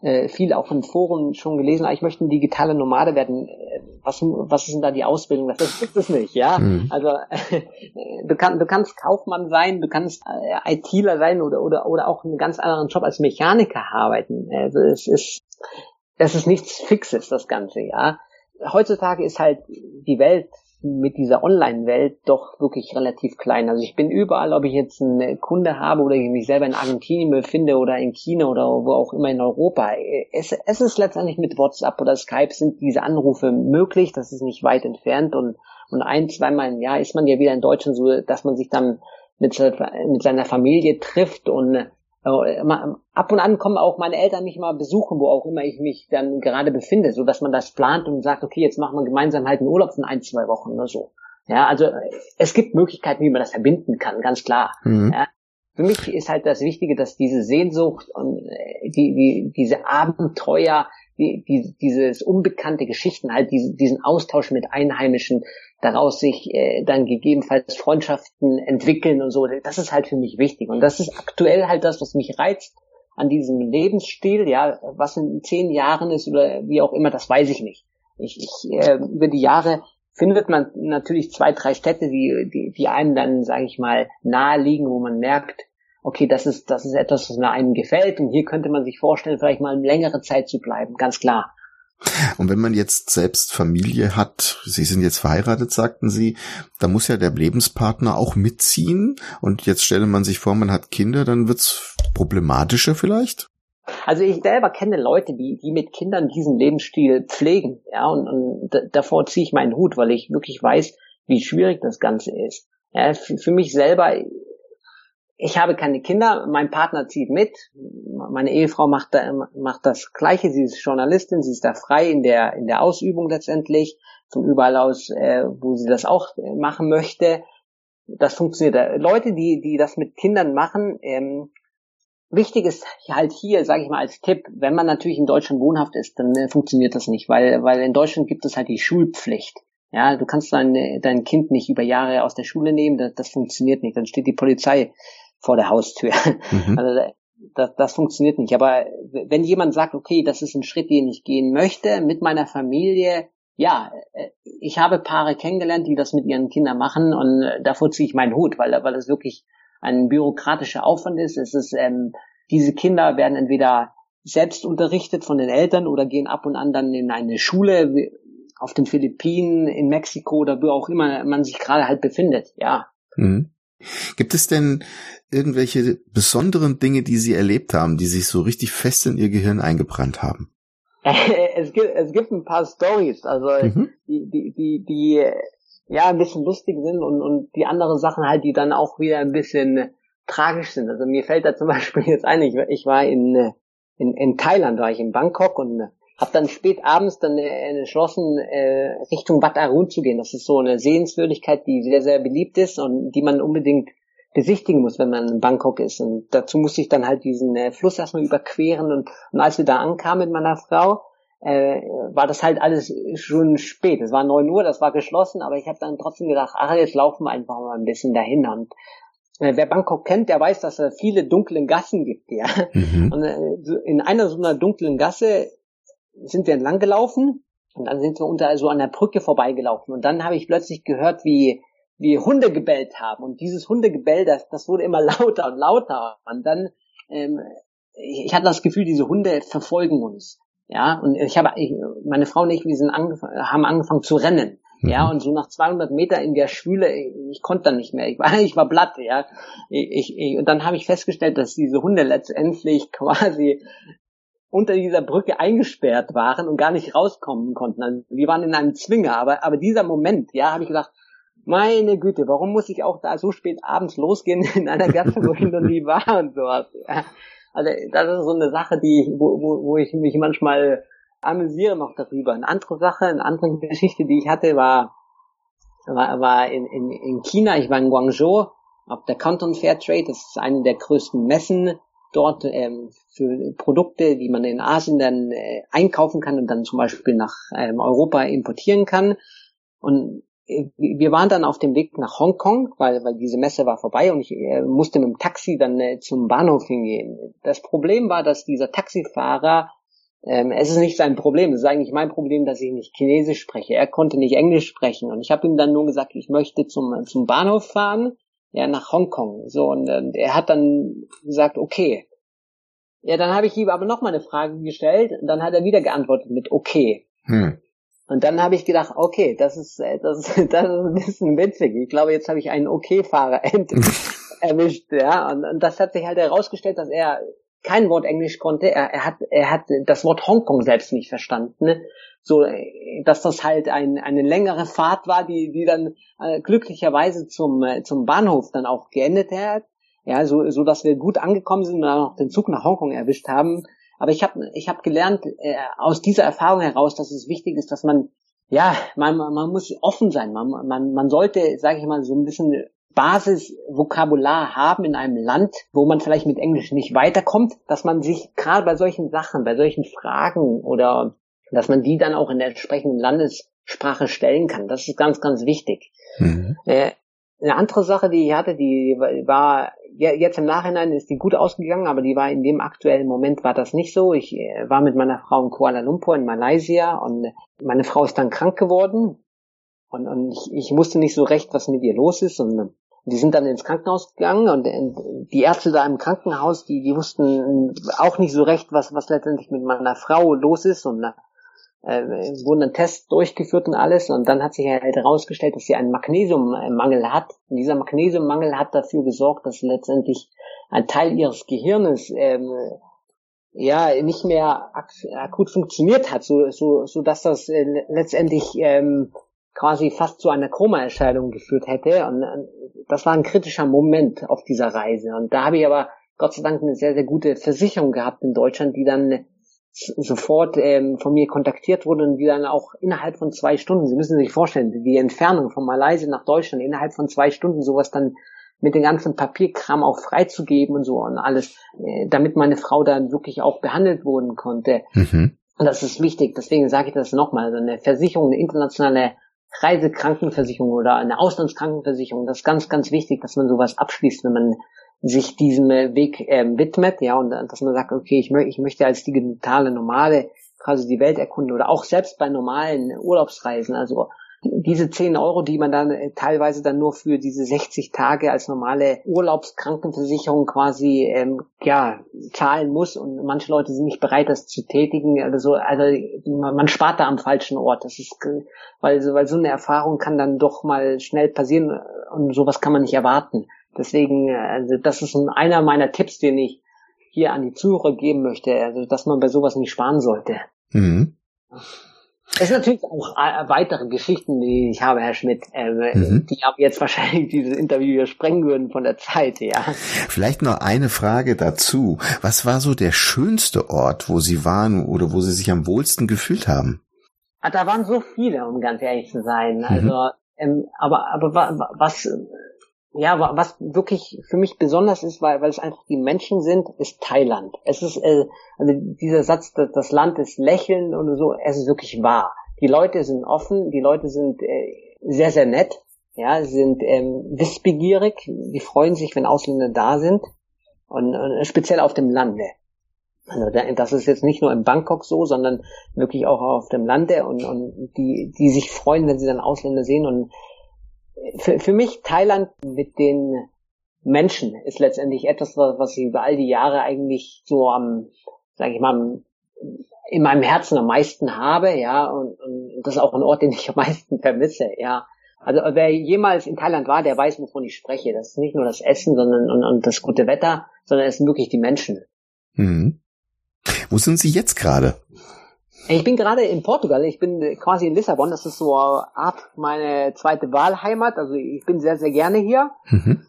äh, viel auch in Foren schon gelesen, ah, ich möchte ein digitaler Nomade werden. Was, was ist denn da die Ausbildung? Das gibt es nicht, ja. Mhm. Also äh, du, kann, du kannst Kaufmann sein, du kannst äh, ITler sein oder, oder, oder auch einen ganz anderen Job als Mechaniker arbeiten. Also es ist, es ist nichts Fixes, das Ganze, ja. Heutzutage ist halt die Welt mit dieser Online-Welt doch wirklich relativ klein. Also ich bin überall, ob ich jetzt einen Kunde habe oder ich mich selber in Argentinien befinde oder in China oder wo auch immer in Europa. Es, es ist letztendlich mit WhatsApp oder Skype sind diese Anrufe möglich. Das ist nicht weit entfernt und, und ein, zweimal im Jahr ist man ja wieder in Deutschland so, dass man sich dann mit, mit seiner Familie trifft und ab und an kommen auch meine Eltern mich mal besuchen, wo auch immer ich mich dann gerade befinde, so dass man das plant und sagt, okay, jetzt machen wir gemeinsam halt einen Urlaub von ein, zwei Wochen oder so. Ja, also es gibt Möglichkeiten, wie man das verbinden kann, ganz klar. Mhm. Ja, für mich ist halt das Wichtige, dass diese Sehnsucht und äh, die, die, diese Abenteuer, die, die, dieses unbekannte Geschichten, halt diesen, diesen Austausch mit Einheimischen, daraus sich äh, dann gegebenenfalls Freundschaften entwickeln und so. Das ist halt für mich wichtig. Und das ist aktuell halt das, was mich reizt an diesem Lebensstil. Ja, was in zehn Jahren ist oder wie auch immer, das weiß ich nicht. Ich, ich äh, über die Jahre findet man natürlich zwei, drei Städte, die, die, die einem dann, sage ich mal, nahe liegen, wo man merkt, okay, das ist, das ist etwas, was mir einem gefällt und hier könnte man sich vorstellen, vielleicht mal eine längere Zeit zu bleiben, ganz klar. Und wenn man jetzt selbst Familie hat, Sie sind jetzt verheiratet, sagten Sie, da muss ja der Lebenspartner auch mitziehen. Und jetzt stelle man sich vor, man hat Kinder, dann wird's problematischer vielleicht? Also ich selber kenne Leute, die, die mit Kindern diesen Lebensstil pflegen, ja, und, und davor ziehe ich meinen Hut, weil ich wirklich weiß, wie schwierig das Ganze ist. Ja, für, für mich selber, ich habe keine Kinder, mein Partner zieht mit, meine Ehefrau macht, da, macht das Gleiche, sie ist Journalistin, sie ist da frei in der, in der Ausübung letztendlich, von überall aus, äh, wo sie das auch äh, machen möchte. Das funktioniert. Leute, die, die das mit Kindern machen, ähm, wichtig ist halt hier, sage ich mal als Tipp, wenn man natürlich in Deutschland wohnhaft ist, dann äh, funktioniert das nicht, weil, weil in Deutschland gibt es halt die Schulpflicht. Ja, du kannst dein, dein Kind nicht über Jahre aus der Schule nehmen, das, das funktioniert nicht. Dann steht die Polizei vor der Haustür. Mhm. Also das, das funktioniert nicht. Aber wenn jemand sagt, okay, das ist ein Schritt, den ich gehen möchte mit meiner Familie, ja, äh, ich habe Paare kennengelernt, die das mit ihren Kindern machen und äh, davor ziehe ich meinen Hut, weil, weil das wirklich ein bürokratischer Aufwand ist. Es ist ähm, diese Kinder werden entweder selbst unterrichtet von den Eltern oder gehen ab und an dann in eine Schule auf den Philippinen, in Mexiko oder wo auch immer man sich gerade halt befindet. Ja. Mhm. Gibt es denn irgendwelche besonderen Dinge, die Sie erlebt haben, die sich so richtig fest in Ihr Gehirn eingebrannt haben? es gibt, es gibt ein paar Stories, also mhm. die, die, die, die ja ein bisschen lustig sind und, und die anderen Sachen halt, die dann auch wieder ein bisschen tragisch sind. Also mir fällt da zum Beispiel jetzt ein, ich, ich war in, in, in Thailand, war ich in Bangkok und habe dann spät abends dann äh, entschlossen, äh, Richtung Wat Arun zu gehen. Das ist so eine Sehenswürdigkeit, die sehr, sehr beliebt ist und die man unbedingt besichtigen muss, wenn man in Bangkok ist. Und dazu musste ich dann halt diesen äh, Fluss erstmal überqueren. Und, und als wir da ankamen mit meiner Frau, äh, war das halt alles schon spät. Es war neun Uhr, das war geschlossen, aber ich habe dann trotzdem gedacht, ach, jetzt laufen wir einfach mal ein bisschen dahin. Und äh, wer Bangkok kennt, der weiß, dass es viele dunkle Gassen gibt, ja. Mhm. Und äh, in einer so einer dunklen Gasse sind wir entlang gelaufen und dann sind wir unter so an der Brücke vorbeigelaufen und dann habe ich plötzlich gehört, wie wie Hunde gebellt haben und dieses Hundegebell, das, das wurde immer lauter und lauter und dann ähm, ich, ich hatte das Gefühl, diese Hunde verfolgen uns. Ja, und ich habe, ich, meine Frau und ich, wir sind angef haben angefangen zu rennen. Mhm. Ja, und so nach 200 Meter in der Schwüle, ich, ich konnte dann nicht mehr. Ich war, ich war blatt, ja. Ich, ich, und dann habe ich festgestellt, dass diese Hunde letztendlich quasi unter dieser Brücke eingesperrt waren und gar nicht rauskommen konnten. Also wir waren in einem Zwinger, aber, aber dieser Moment, ja, habe ich gedacht, meine Güte, warum muss ich auch da so spät abends losgehen in einer Gasse, wo ich noch nie war und sowas. Also das ist so eine Sache, die, wo, wo, wo ich mich manchmal amüsiere noch darüber. Eine andere Sache, eine andere Geschichte, die ich hatte, war, war, war in, in, in China, ich war in Guangzhou auf der Canton Fair Trade, das ist eine der größten Messen dort ähm, für Produkte, die man in Asien dann äh, einkaufen kann und dann zum Beispiel nach ähm, Europa importieren kann. Und äh, wir waren dann auf dem Weg nach Hongkong, weil, weil diese Messe war vorbei und ich äh, musste mit dem Taxi dann äh, zum Bahnhof hingehen. Das Problem war, dass dieser Taxifahrer, ähm, es ist nicht sein Problem, es ist eigentlich mein Problem, dass ich nicht Chinesisch spreche. Er konnte nicht Englisch sprechen und ich habe ihm dann nur gesagt, ich möchte zum, zum Bahnhof fahren ja, nach Hongkong. So, und, und er hat dann gesagt, okay. Ja, dann habe ich ihm aber noch mal eine Frage gestellt und dann hat er wieder geantwortet mit okay. Hm. Und dann habe ich gedacht, okay, das ist, äh, das ist, das ist ein bisschen witzig. Ich glaube, jetzt habe ich einen Okay-Fahrer erwischt, ja. Und, und das hat sich halt herausgestellt, dass er kein Wort Englisch konnte. Er, er hat, er hat das Wort Hongkong selbst nicht verstanden. Ne? so, dass das halt ein, eine längere Fahrt war, die, die dann äh, glücklicherweise zum, äh, zum Bahnhof dann auch geendet hat. Ja, so, so dass wir gut angekommen sind und dann auch den Zug nach Hongkong erwischt haben. Aber ich habe ich hab gelernt äh, aus dieser Erfahrung heraus, dass es wichtig ist, dass man ja, man, man muss offen sein. Man, man, man sollte, sage ich mal, so ein bisschen Basisvokabular haben in einem Land, wo man vielleicht mit Englisch nicht weiterkommt, dass man sich gerade bei solchen Sachen, bei solchen Fragen oder dass man die dann auch in der entsprechenden Landessprache stellen kann. Das ist ganz, ganz wichtig. Mhm. Äh, eine andere Sache, die ich hatte, die war jetzt im Nachhinein ist die gut ausgegangen, aber die war in dem aktuellen Moment war das nicht so. Ich äh, war mit meiner Frau in Kuala Lumpur in Malaysia und meine Frau ist dann krank geworden und, und ich, ich wusste nicht so recht, was mit ihr los ist und die sind dann ins Krankenhaus gegangen und die Ärzte da im Krankenhaus, die, die wussten auch nicht so recht, was, was letztendlich mit meiner Frau los ist und äh, wurden dann Tests durchgeführt und alles und dann hat sich halt herausgestellt, dass sie einen Magnesiummangel hat. Und dieser Magnesiummangel hat dafür gesorgt, dass letztendlich ein Teil ihres Gehirnes ähm, ja nicht mehr ak akut funktioniert hat, so so so dass das äh, letztendlich ähm, quasi fast zu einer Koma-Erscheinung geführt hätte. Und das war ein kritischer Moment auf dieser Reise. Und da habe ich aber Gott sei Dank eine sehr, sehr gute Versicherung gehabt in Deutschland, die dann sofort ähm, von mir kontaktiert wurde und die dann auch innerhalb von zwei Stunden, Sie müssen sich vorstellen, die Entfernung von Malaysia nach Deutschland innerhalb von zwei Stunden sowas dann mit dem ganzen Papierkram auch freizugeben und so und alles, äh, damit meine Frau dann wirklich auch behandelt worden konnte. Mhm. Und das ist wichtig, deswegen sage ich das nochmal. Also eine Versicherung, eine internationale Reisekrankenversicherung oder eine Auslandskrankenversicherung, das ist ganz, ganz wichtig, dass man sowas abschließt, wenn man sich diesem Weg äh, widmet, ja, und dass man sagt, okay, ich, mö ich möchte als digitale Nomade quasi die Welt erkunden oder auch selbst bei normalen Urlaubsreisen, also diese 10 Euro, die man dann äh, teilweise dann nur für diese 60 Tage als normale Urlaubskrankenversicherung quasi ähm, ja zahlen muss und manche Leute sind nicht bereit, das zu tätigen. Also, also man, spart da am falschen Ort. Das ist, weil, weil so eine Erfahrung kann dann doch mal schnell passieren und sowas kann man nicht erwarten. Deswegen, also das ist einer meiner Tipps, den ich hier an die Zuhörer geben möchte, also dass man bei sowas nicht sparen sollte. Mhm. Es sind natürlich auch äh, weitere Geschichten, die ich habe, Herr Schmidt, äh, mhm. die aber jetzt wahrscheinlich dieses Interview hier sprengen würden von der Zeit, ja. Vielleicht noch eine Frage dazu. Was war so der schönste Ort, wo Sie waren oder wo Sie sich am wohlsten gefühlt haben? Ah, da waren so viele, um ganz ehrlich zu sein. Mhm. Also, ähm, aber, aber was, ja, was wirklich für mich besonders ist, weil, weil es einfach die Menschen sind, ist Thailand. Es ist, äh, also dieser Satz, das Land ist lächeln und so, es ist wirklich wahr. Die Leute sind offen, die Leute sind äh, sehr, sehr nett, ja, sind ähm, wissbegierig, die freuen sich, wenn Ausländer da sind und, und speziell auf dem Lande. Also das ist jetzt nicht nur in Bangkok so, sondern wirklich auch auf dem Lande und, und die, die sich freuen, wenn sie dann Ausländer sehen und für, für mich Thailand mit den Menschen ist letztendlich etwas, was ich über all die Jahre eigentlich so am, sage ich mal, in meinem Herzen am meisten habe, ja, und, und das ist auch ein Ort, den ich am meisten vermisse, ja. Also wer jemals in Thailand war, der weiß, wovon ich spreche. Das ist nicht nur das Essen, sondern und, und das gute Wetter, sondern es sind wirklich die Menschen. Mhm. Wo sind Sie jetzt gerade? Ich bin gerade in Portugal, ich bin quasi in Lissabon, das ist so Art meine zweite Wahlheimat, also ich bin sehr, sehr gerne hier. Mhm.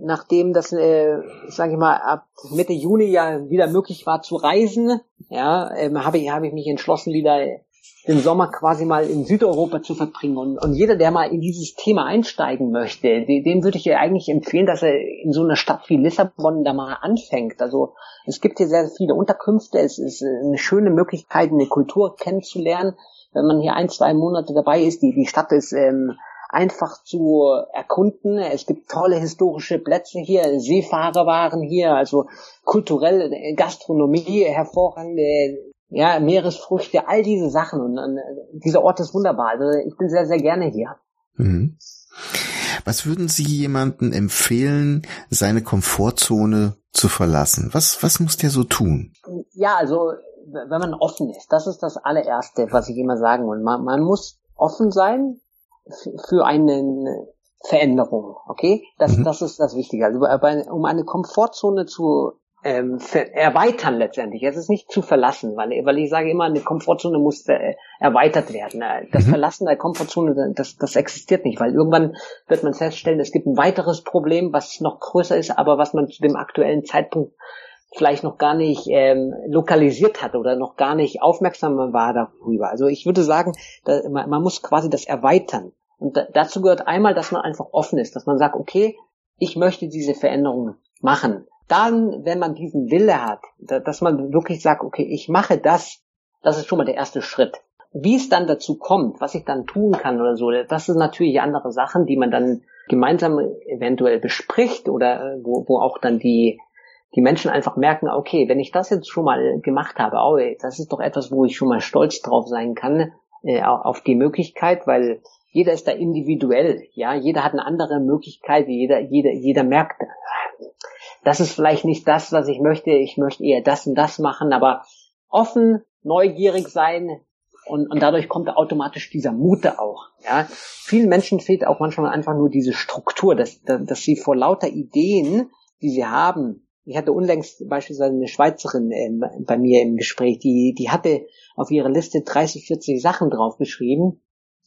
Nachdem das, äh, sage ich mal, ab Mitte Juni ja wieder möglich war zu reisen, ja, ähm, habe ich, hab ich mich entschlossen, wieder den Sommer quasi mal in Südeuropa zu verbringen. Und, und jeder, der mal in dieses Thema einsteigen möchte, dem würde ich eigentlich empfehlen, dass er in so einer Stadt wie Lissabon da mal anfängt. Also es gibt hier sehr viele Unterkünfte, es ist eine schöne Möglichkeit, eine Kultur kennenzulernen. Wenn man hier ein, zwei Monate dabei ist, die, die Stadt ist ähm, einfach zu erkunden. Es gibt tolle historische Plätze hier, Seefahrer waren hier, also kulturelle Gastronomie, hervorragende ja, Meeresfrüchte, all diese Sachen. Und, und dieser Ort ist wunderbar. Also ich bin sehr, sehr gerne hier. Mhm. Was würden Sie jemandem empfehlen, seine Komfortzone zu verlassen? Was, was muss der so tun? Ja, also wenn man offen ist, das ist das allererste, was ich immer sagen will. Man, man muss offen sein für eine Veränderung, okay? Das, mhm. das ist das Wichtige. Also um eine Komfortzone zu ähm, erweitern letztendlich. Es ist nicht zu verlassen, weil, weil ich sage immer, eine Komfortzone muss äh, erweitert werden. Äh, das mhm. Verlassen der Komfortzone, das, das existiert nicht, weil irgendwann wird man feststellen, es gibt ein weiteres Problem, was noch größer ist, aber was man zu dem aktuellen Zeitpunkt vielleicht noch gar nicht ähm, lokalisiert hat oder noch gar nicht aufmerksam war darüber. Also ich würde sagen, da, man, man muss quasi das erweitern. Und da, dazu gehört einmal, dass man einfach offen ist, dass man sagt, okay, ich möchte diese Veränderungen machen dann, wenn man diesen Wille hat, dass man wirklich sagt, okay, ich mache das, das ist schon mal der erste Schritt. Wie es dann dazu kommt, was ich dann tun kann oder so, das sind natürlich andere Sachen, die man dann gemeinsam eventuell bespricht oder äh, wo, wo auch dann die, die Menschen einfach merken, okay, wenn ich das jetzt schon mal gemacht habe, oh, das ist doch etwas, wo ich schon mal stolz drauf sein kann, äh, auf die Möglichkeit, weil jeder ist da individuell, ja, jeder hat eine andere Möglichkeit, jeder, jeder, jeder merkt, das ist vielleicht nicht das, was ich möchte, ich möchte eher das und das machen, aber offen, neugierig sein und, und dadurch kommt automatisch dieser Mute auch. Ja? Vielen Menschen fehlt auch manchmal einfach nur diese Struktur, dass, dass sie vor lauter Ideen, die sie haben, ich hatte unlängst beispielsweise eine Schweizerin äh, bei mir im Gespräch, die, die hatte auf ihre Liste 30, 40 Sachen draufgeschrieben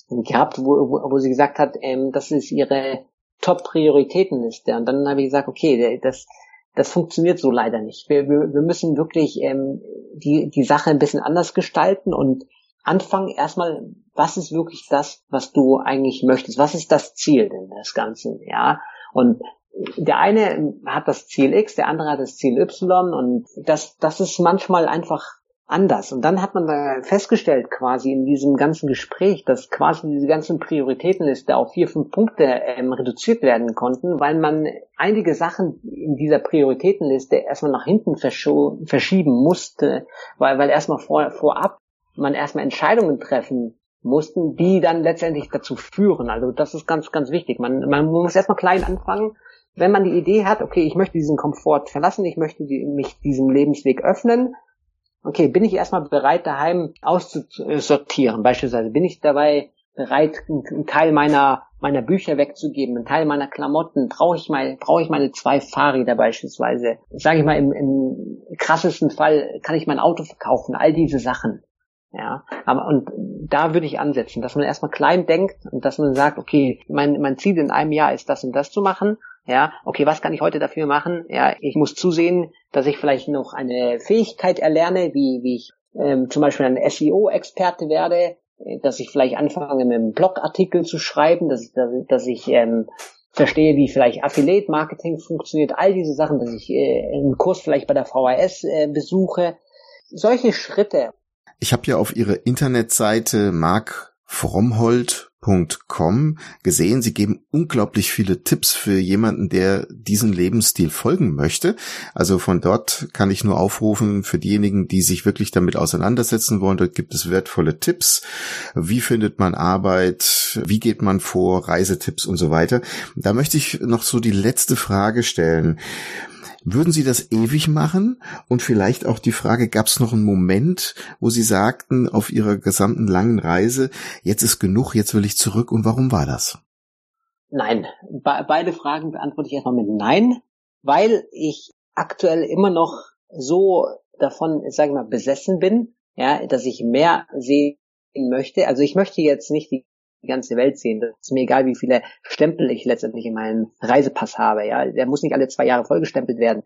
gehabt, wo, wo, wo sie gesagt hat, ähm, das ist ihre Top-Prioritätenliste. Und dann habe ich gesagt, okay, das, das funktioniert so leider nicht. Wir, wir, wir müssen wirklich ähm, die, die Sache ein bisschen anders gestalten und anfangen erstmal, was ist wirklich das, was du eigentlich möchtest? Was ist das Ziel denn des Ganzen? Ja. Und der eine hat das Ziel X, der andere hat das Ziel Y und das, das ist manchmal einfach anders. Und dann hat man festgestellt quasi in diesem ganzen Gespräch, dass quasi diese ganzen Prioritätenliste auf vier, fünf Punkte ähm, reduziert werden konnten, weil man einige Sachen in dieser Prioritätenliste erstmal nach hinten verschieben musste, weil, weil erstmal vor, vorab man erstmal Entscheidungen treffen mussten, die dann letztendlich dazu führen. Also das ist ganz, ganz wichtig. Man, man muss erstmal klein anfangen. Wenn man die Idee hat, okay, ich möchte diesen Komfort verlassen, ich möchte die, mich diesem Lebensweg öffnen, okay, bin ich erstmal bereit, daheim auszusortieren? Beispielsweise bin ich dabei bereit, einen Teil meiner meiner Bücher wegzugeben, einen Teil meiner Klamotten, brauche ich mal, brauche ich meine zwei Fahrräder beispielsweise. Sage ich mal, im, im krassesten Fall kann ich mein Auto verkaufen, all diese Sachen. Ja, aber und da würde ich ansetzen, dass man erstmal klein denkt und dass man sagt, okay, mein, mein Ziel in einem Jahr ist das und das zu machen. Ja, okay, was kann ich heute dafür machen? Ja, ich muss zusehen, dass ich vielleicht noch eine Fähigkeit erlerne, wie, wie ich ähm, zum Beispiel ein SEO-Experte werde, äh, dass ich vielleicht anfange, mit einem Blogartikel zu schreiben, dass, dass, dass ich ähm, verstehe, wie vielleicht Affiliate-Marketing funktioniert, all diese Sachen, dass ich äh, einen Kurs vielleicht bei der VHS äh, besuche. Solche Schritte ich habe ja auf ihrer Internetseite markfromhold.com gesehen, sie geben unglaublich viele Tipps für jemanden, der diesen Lebensstil folgen möchte. Also von dort kann ich nur aufrufen für diejenigen, die sich wirklich damit auseinandersetzen wollen. Dort gibt es wertvolle Tipps. Wie findet man Arbeit? Wie geht man vor? Reisetipps und so weiter. Da möchte ich noch so die letzte Frage stellen. Würden Sie das ewig machen? Und vielleicht auch die Frage, gab es noch einen Moment, wo Sie sagten auf Ihrer gesamten langen Reise, jetzt ist genug, jetzt will ich zurück und warum war das? Nein, Be beide Fragen beantworte ich erstmal mit Nein, weil ich aktuell immer noch so davon, sage ich mal, besessen bin, ja, dass ich mehr sehen möchte. Also ich möchte jetzt nicht die die ganze Welt sehen. Das ist mir egal, wie viele Stempel ich letztendlich in meinem Reisepass habe. Ja, der muss nicht alle zwei Jahre vollgestempelt werden.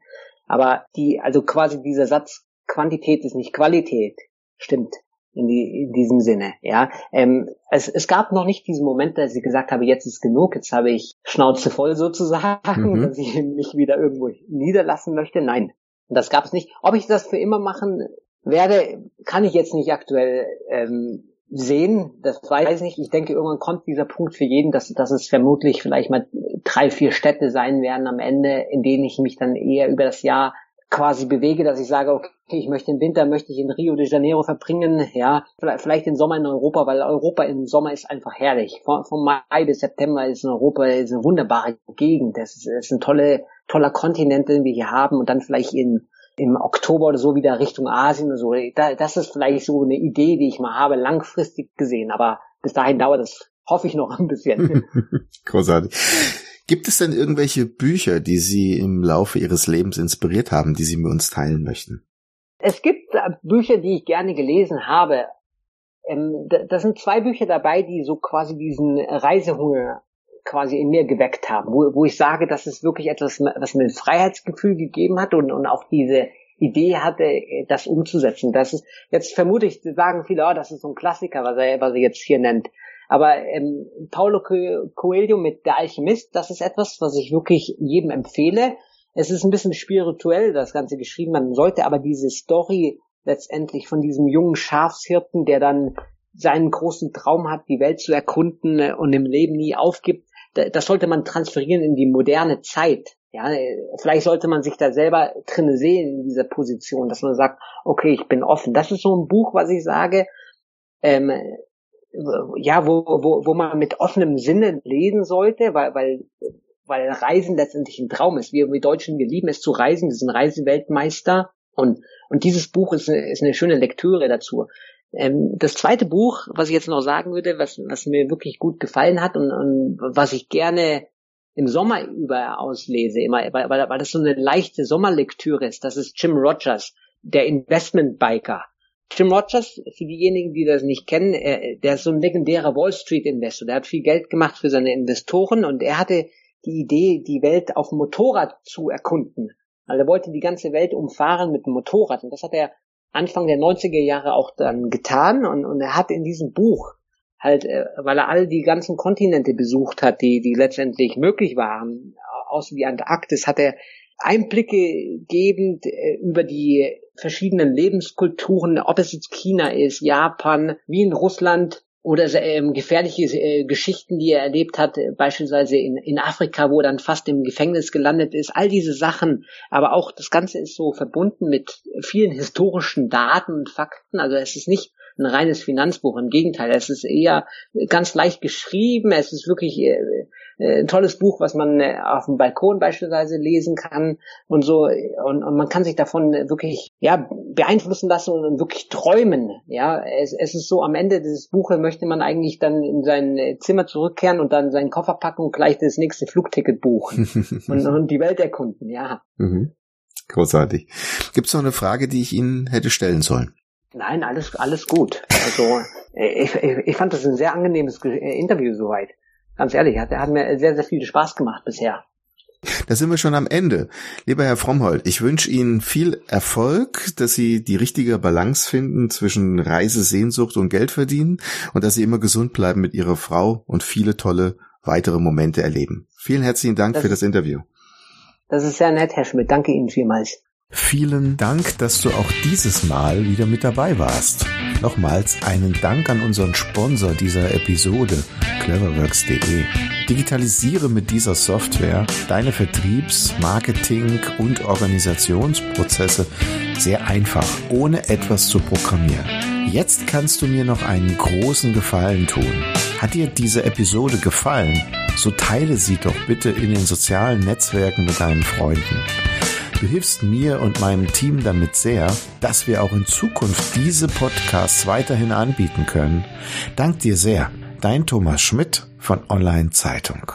Aber die, also quasi dieser Satz, Quantität ist nicht Qualität, stimmt in, die, in diesem Sinne. Ja, ähm, es, es gab noch nicht diesen Moment, dass ich gesagt habe, jetzt ist genug, jetzt habe ich Schnauze voll sozusagen, mhm. dass ich mich wieder irgendwo niederlassen möchte. Nein, das gab es nicht. Ob ich das für immer machen werde, kann ich jetzt nicht aktuell ähm, sehen, das weiß ich nicht. Ich denke, irgendwann kommt dieser Punkt für jeden, dass, dass es vermutlich vielleicht mal drei, vier Städte sein werden am Ende, in denen ich mich dann eher über das Jahr quasi bewege, dass ich sage, okay, ich möchte im Winter, möchte ich in Rio de Janeiro verbringen, ja, vielleicht den Sommer in Europa, weil Europa im Sommer ist einfach herrlich. Von, von Mai bis September ist in Europa ist eine wunderbare Gegend. Das ist, ist ein tolle, toller Kontinent, den wir hier haben und dann vielleicht in im Oktober oder so wieder Richtung Asien oder so. das ist vielleicht so eine Idee, die ich mal habe, langfristig gesehen. Aber bis dahin dauert das, hoffe ich, noch ein bisschen. Großartig. Gibt es denn irgendwelche Bücher, die Sie im Laufe Ihres Lebens inspiriert haben, die Sie mit uns teilen möchten? Es gibt äh, Bücher, die ich gerne gelesen habe. Ähm, da sind zwei Bücher dabei, die so quasi diesen Reisehunger quasi in mir geweckt haben, wo, wo ich sage, dass es wirklich etwas, was mir ein Freiheitsgefühl gegeben hat und, und auch diese Idee hatte, das umzusetzen. Das ist, jetzt vermute ich, sagen viele, oh, das ist so ein Klassiker, was er, was er jetzt hier nennt. Aber ähm, Paulo Coelho mit Der Alchemist, das ist etwas, was ich wirklich jedem empfehle. Es ist ein bisschen spirituell, das Ganze geschrieben. Man sollte aber diese Story letztendlich von diesem jungen Schafshirten, der dann seinen großen Traum hat, die Welt zu erkunden und im Leben nie aufgibt, das sollte man transferieren in die moderne Zeit. Ja, vielleicht sollte man sich da selber drin sehen in dieser Position, dass man sagt, okay, ich bin offen. Das ist so ein Buch, was ich sage, ähm, ja, wo, wo, wo man mit offenem Sinne lesen sollte, weil, weil, weil Reisen letztendlich ein Traum ist. Wir, wir Deutschen, wir lieben es zu reisen, wir sind Reiseweltmeister und, und dieses Buch ist, ist eine schöne Lektüre dazu. Ähm, das zweite Buch, was ich jetzt noch sagen würde, was, was mir wirklich gut gefallen hat und, und was ich gerne im Sommer über auslese, immer, weil, weil, weil das so eine leichte Sommerlektüre ist, das ist Jim Rogers, der Investment Biker. Jim Rogers, für diejenigen, die das nicht kennen, er, der ist so ein legendärer Wall Street Investor. Der hat viel Geld gemacht für seine Investoren und er hatte die Idee, die Welt auf dem Motorrad zu erkunden. Also er wollte die ganze Welt umfahren mit dem Motorrad und das hat er Anfang der 90er Jahre auch dann getan und, und er hat in diesem Buch halt, äh, weil er all die ganzen Kontinente besucht hat, die, die letztendlich möglich waren, außer die Antarktis, hat er Einblicke gebend äh, über die verschiedenen Lebenskulturen, ob es jetzt China ist, Japan, wie in Russland oder ähm, gefährliche äh, Geschichten, die er erlebt hat, äh, beispielsweise in, in Afrika, wo er dann fast im Gefängnis gelandet ist, all diese Sachen. Aber auch das Ganze ist so verbunden mit vielen historischen Daten und Fakten. Also es ist nicht ein reines Finanzbuch. Im Gegenteil, es ist eher ganz leicht geschrieben. Es ist wirklich äh, äh, ein tolles Buch, was man äh, auf dem Balkon beispielsweise lesen kann und so. Und, und man kann sich davon wirklich ja beeinflussen lassen und wirklich träumen. Ja, es, es ist so am Ende dieses Buches möchte man eigentlich dann in sein Zimmer zurückkehren und dann seinen Koffer packen und gleich das nächste Flugticket buchen und, und die Welt erkunden. Ja. Mhm. Großartig. Gibt es noch eine Frage, die ich Ihnen hätte stellen sollen? Nein, alles, alles gut. Also ich, ich, ich fand das ein sehr angenehmes Interview soweit. Ganz ehrlich, hat, hat mir sehr, sehr viel Spaß gemacht bisher. Da sind wir schon am Ende. Lieber Herr Frommhold, ich wünsche Ihnen viel Erfolg, dass Sie die richtige Balance finden zwischen Reisesehnsucht und Geld verdienen und dass Sie immer gesund bleiben mit Ihrer Frau und viele tolle weitere Momente erleben. Vielen herzlichen Dank das, für das Interview. Das ist sehr nett, Herr Schmidt. Danke Ihnen vielmals. Vielen Dank, dass du auch dieses Mal wieder mit dabei warst. Nochmals einen Dank an unseren Sponsor dieser Episode, cleverworks.de. Digitalisiere mit dieser Software deine Vertriebs-, Marketing- und Organisationsprozesse sehr einfach, ohne etwas zu programmieren. Jetzt kannst du mir noch einen großen Gefallen tun. Hat dir diese Episode gefallen? So teile sie doch bitte in den sozialen Netzwerken mit deinen Freunden. Du hilfst mir und meinem Team damit sehr, dass wir auch in Zukunft diese Podcasts weiterhin anbieten können. Dank dir sehr. Dein Thomas Schmidt von Online Zeitung.